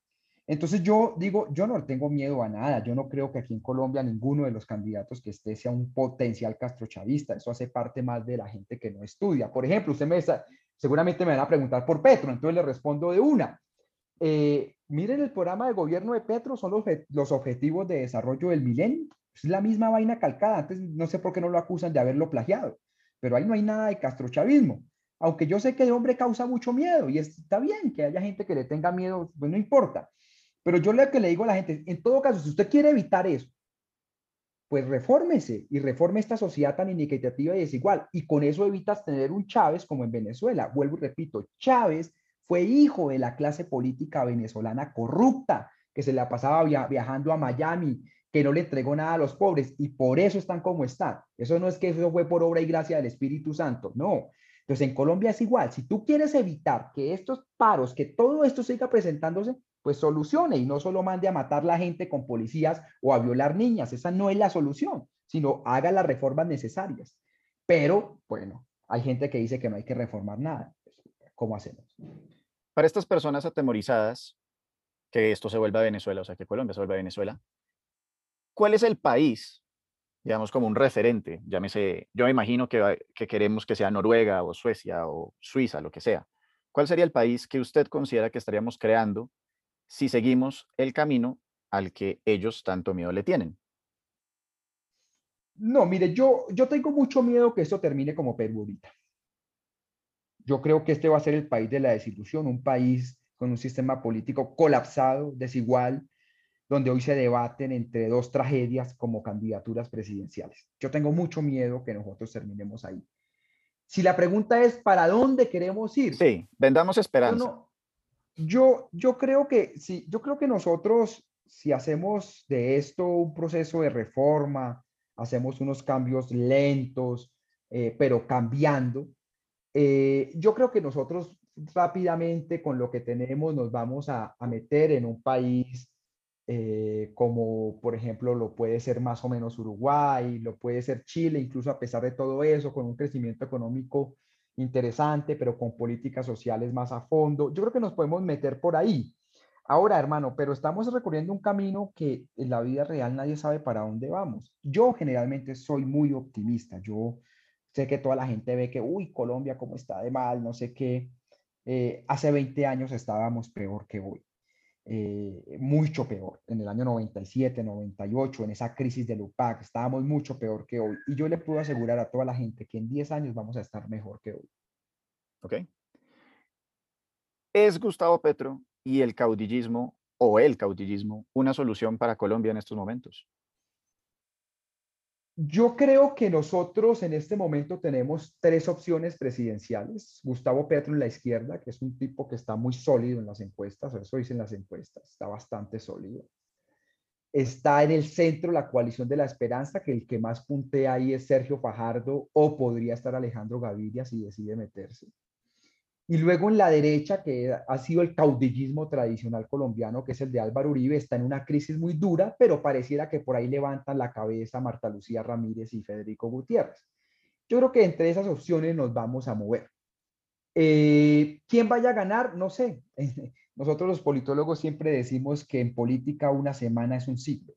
Entonces yo digo, yo no tengo miedo a nada. Yo no creo que aquí en Colombia ninguno de los candidatos que esté sea un potencial castrochavista. Eso hace parte más de la gente que no estudia. Por ejemplo, usted me está, seguramente me van a preguntar por Petro, entonces le respondo de una. Eh, miren el programa de gobierno de Petro, son los, los objetivos de desarrollo del milenio. Es la misma vaina calcada. Antes no sé por qué no lo acusan de haberlo plagiado, pero ahí no hay nada de castrochavismo aunque yo sé que el hombre causa mucho miedo y está bien que haya gente que le tenga miedo, pues no importa. Pero yo lo que le digo a la gente, en todo caso, si usted quiere evitar eso, pues refórmese y reforme esta sociedad tan inequitativa y desigual. Y con eso evitas tener un Chávez como en Venezuela. Vuelvo y repito, Chávez fue hijo de la clase política venezolana corrupta, que se la pasaba viajando a Miami, que no le entregó nada a los pobres y por eso están como están. Eso no es que eso fue por obra y gracia del Espíritu Santo, no. Entonces, en Colombia es igual. Si tú quieres evitar que estos paros, que todo esto siga presentándose, pues solucione y no solo mande a matar la gente con policías o a violar niñas. Esa no es la solución, sino haga las reformas necesarias. Pero, bueno, hay gente que dice que no hay que reformar nada. ¿Cómo hacemos? Para estas personas atemorizadas, que esto se vuelva Venezuela, o sea, que Colombia se vuelva Venezuela, ¿cuál es el país digamos, como un referente, llámese, yo me imagino que, que queremos que sea Noruega o Suecia o Suiza, lo que sea. ¿Cuál sería el país que usted considera que estaríamos creando si seguimos el camino al que ellos tanto miedo le tienen? No, mire, yo, yo tengo mucho miedo que esto termine como Perú ahorita. Yo creo que este va a ser el país de la desilusión, un país con un sistema político colapsado, desigual, donde hoy se debaten entre dos tragedias como candidaturas presidenciales. Yo tengo mucho miedo que nosotros terminemos ahí. Si la pregunta es, ¿para dónde queremos ir? Sí, vendamos esperanza. Yo, yo, creo que sí, yo creo que nosotros, si hacemos de esto un proceso de reforma, hacemos unos cambios lentos, eh, pero cambiando, eh, yo creo que nosotros rápidamente con lo que tenemos nos vamos a, meter en un país eh, como por ejemplo lo puede ser más o menos Uruguay, lo puede ser Chile, incluso a pesar de todo eso, con un crecimiento económico interesante, pero con políticas sociales más a fondo. Yo creo que nos podemos meter por ahí. Ahora, hermano, pero estamos recorriendo un camino que en la vida real nadie sabe para dónde vamos. Yo generalmente soy muy optimista. Yo sé que toda la gente ve que, uy, Colombia, cómo está de mal, no sé qué. Eh, hace 20 años estábamos peor que hoy. Eh, mucho peor. En el año 97, 98, en esa crisis del UPAC, estábamos mucho peor que hoy. Y yo le puedo asegurar a toda la gente que en 10 años vamos a estar mejor que hoy. Ok. ¿Es Gustavo Petro y el caudillismo o el caudillismo una solución para Colombia en estos momentos? Yo creo que nosotros en este momento tenemos tres opciones presidenciales. Gustavo Petro en la izquierda, que es un tipo que está muy sólido en las encuestas, eso dicen las encuestas, está bastante sólido. Está en el centro la coalición de la esperanza, que el que más puntea ahí es Sergio Fajardo o podría estar Alejandro Gaviria si decide meterse. Y luego en la derecha, que ha sido el caudillismo tradicional colombiano, que es el de Álvaro Uribe, está en una crisis muy dura, pero pareciera que por ahí levantan la cabeza Marta Lucía Ramírez y Federico Gutiérrez. Yo creo que entre esas opciones nos vamos a mover. Eh, ¿Quién vaya a ganar? No sé. (laughs) Nosotros los politólogos siempre decimos que en política una semana es un ciclo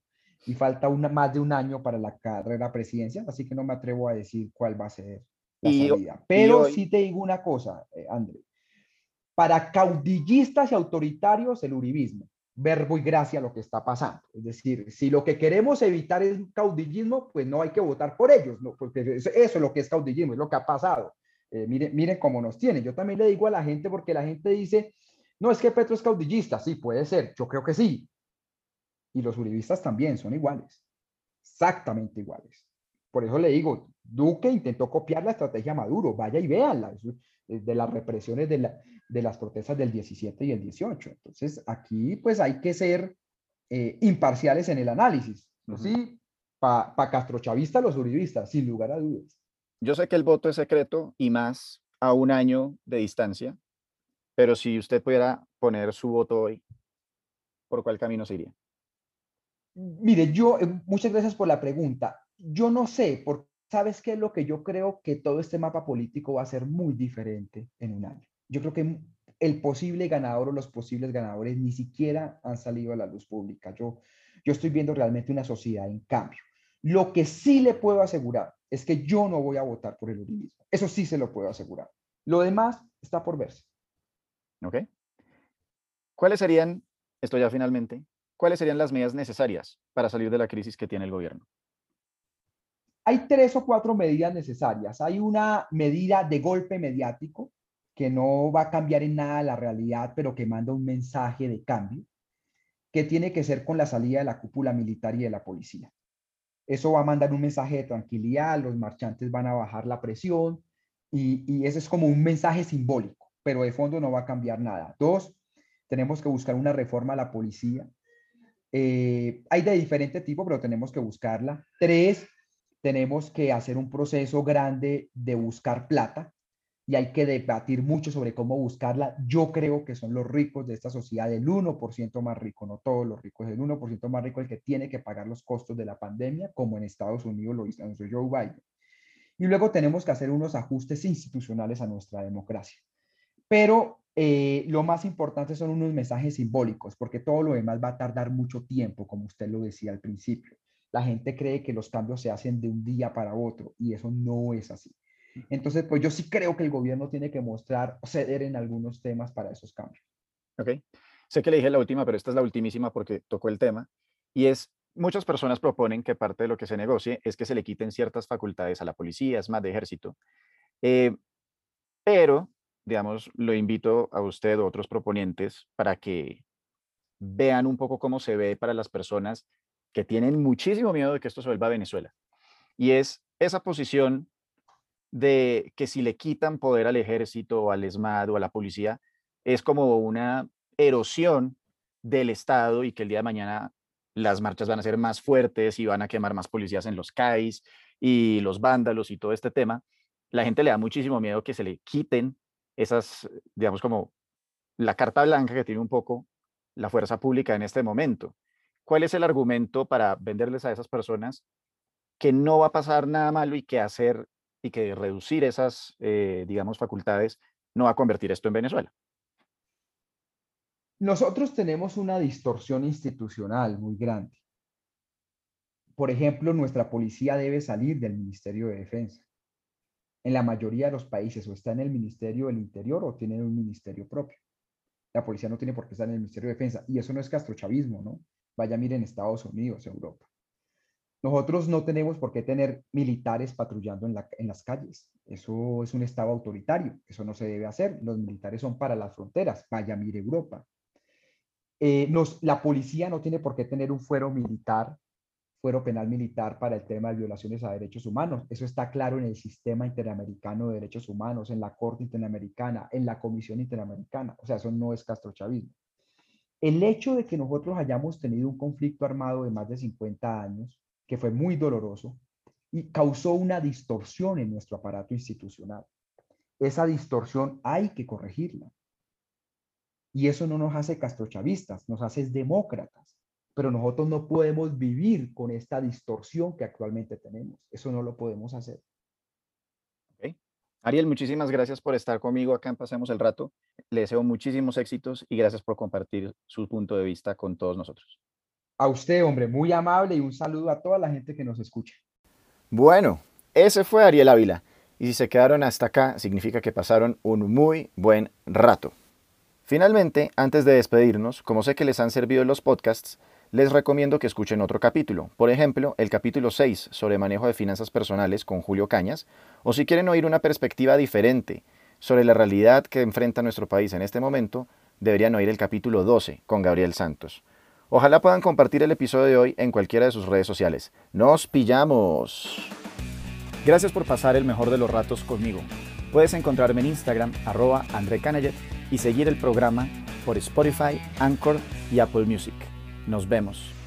y falta una, más de un año para la carrera presidencial, así que no me atrevo a decir cuál va a ser pero sí te digo una cosa, eh, André. Para caudillistas y autoritarios, el uribismo, verbo y gracia lo que está pasando. Es decir, si lo que queremos evitar es caudillismo, pues no hay que votar por ellos, ¿no? porque eso es lo que es caudillismo, es lo que ha pasado. Eh, miren, miren cómo nos tiene. Yo también le digo a la gente, porque la gente dice, no es que Petro es caudillista, sí, puede ser, yo creo que sí. Y los uribistas también son iguales, exactamente iguales. Por eso le digo, Duque intentó copiar la estrategia Maduro, vaya y véanla, de las represiones de, la, de las protestas del 17 y el 18. Entonces, aquí pues hay que ser eh, imparciales en el análisis, ¿no? Sí, para pa castrochavistas los uribistas, sin lugar a dudas. Yo sé que el voto es secreto y más a un año de distancia, pero si usted pudiera poner su voto hoy, ¿por cuál camino se iría? Mire, yo, eh, muchas gracias por la pregunta yo no sé, porque ¿sabes qué es lo que yo creo que todo este mapa político va a ser muy diferente en un año? Yo creo que el posible ganador o los posibles ganadores ni siquiera han salido a la luz pública. Yo, yo estoy viendo realmente una sociedad en cambio. Lo que sí le puedo asegurar es que yo no voy a votar por el uribismo. Eso sí se lo puedo asegurar. Lo demás está por verse. Ok. ¿Cuáles serían, esto ya finalmente, cuáles serían las medidas necesarias para salir de la crisis que tiene el gobierno? Hay tres o cuatro medidas necesarias. Hay una medida de golpe mediático que no va a cambiar en nada la realidad, pero que manda un mensaje de cambio, que tiene que ser con la salida de la cúpula militar y de la policía. Eso va a mandar un mensaje de tranquilidad, los marchantes van a bajar la presión y, y ese es como un mensaje simbólico, pero de fondo no va a cambiar nada. Dos, tenemos que buscar una reforma a la policía. Eh, hay de diferente tipo, pero tenemos que buscarla. Tres, tenemos que hacer un proceso grande de buscar plata y hay que debatir mucho sobre cómo buscarla. Yo creo que son los ricos de esta sociedad, el 1% más rico, no todos los ricos, el 1% más rico el que tiene que pagar los costos de la pandemia, como en Estados Unidos lo hizo Joe Biden. Y luego tenemos que hacer unos ajustes institucionales a nuestra democracia. Pero eh, lo más importante son unos mensajes simbólicos, porque todo lo demás va a tardar mucho tiempo, como usted lo decía al principio la gente cree que los cambios se hacen de un día para otro y eso no es así. Entonces, pues yo sí creo que el gobierno tiene que mostrar ceder en algunos temas para esos cambios. Ok. Sé que le dije la última, pero esta es la ultimísima porque tocó el tema. Y es, muchas personas proponen que parte de lo que se negocie es que se le quiten ciertas facultades a la policía, es más de ejército. Eh, pero, digamos, lo invito a usted o otros proponientes para que vean un poco cómo se ve para las personas que tienen muchísimo miedo de que esto se vuelva a Venezuela. Y es esa posición de que si le quitan poder al ejército o al ESMAD o a la policía, es como una erosión del Estado y que el día de mañana las marchas van a ser más fuertes y van a quemar más policías en los CAIs y los vándalos y todo este tema. La gente le da muchísimo miedo que se le quiten esas, digamos, como la carta blanca que tiene un poco la fuerza pública en este momento. ¿Cuál es el argumento para venderles a esas personas que no va a pasar nada malo y que hacer y que reducir esas, eh, digamos, facultades no va a convertir esto en Venezuela? Nosotros tenemos una distorsión institucional muy grande. Por ejemplo, nuestra policía debe salir del Ministerio de Defensa. En la mayoría de los países o está en el Ministerio del Interior o tiene un ministerio propio. La policía no tiene por qué estar en el Ministerio de Defensa. Y eso no es castrochavismo, ¿no? Vaya, miren Estados Unidos, Europa. Nosotros no tenemos por qué tener militares patrullando en, las calles. Eso es un Estado autoritario. Eso no se debe hacer. Los militares son para las fronteras. Vaya, mire Europa. Eh, la policía no tiene por qué tener un fuero militar, fuero penal militar para el tema de violaciones a derechos humanos. Eso está claro en el sistema interamericano de derechos humanos, en la Corte Interamericana, en la Comisión Interamericana. O sea, eso no es castrochavismo. El hecho de que nosotros hayamos tenido un conflicto armado de más de 50 años, que fue muy doloroso, y causó una distorsión en nuestro aparato institucional. Esa distorsión hay que corregirla. Y eso no nos hace castrochavistas, nos hace demócratas. Pero nosotros no podemos vivir con esta distorsión que actualmente tenemos. Eso no lo podemos hacer. Ariel, muchísimas gracias por estar conmigo acá en Pasemos el Rato. Le deseo muchísimos éxitos y gracias por compartir su punto de vista con todos nosotros. A usted, hombre, muy amable y un saludo a toda la gente que nos escucha. Bueno, ese fue Ariel Ávila. Y si se quedaron hasta acá, significa que pasaron un muy buen rato. Finalmente, antes de despedirnos, como sé que les han servido los podcasts, les recomiendo que escuchen otro capítulo, por ejemplo, el capítulo 6 sobre manejo de finanzas personales con Julio Cañas, o si quieren oír una perspectiva diferente sobre la realidad que enfrenta nuestro país en este momento, deberían oír el capítulo 12 con Gabriel Santos. Ojalá puedan compartir el episodio de hoy en cualquiera de sus redes sociales. ¡Nos pillamos! Gracias por pasar el mejor de los ratos conmigo. Puedes encontrarme en Instagram, arroba André y seguir el programa por Spotify, Anchor y Apple Music. Nos vemos.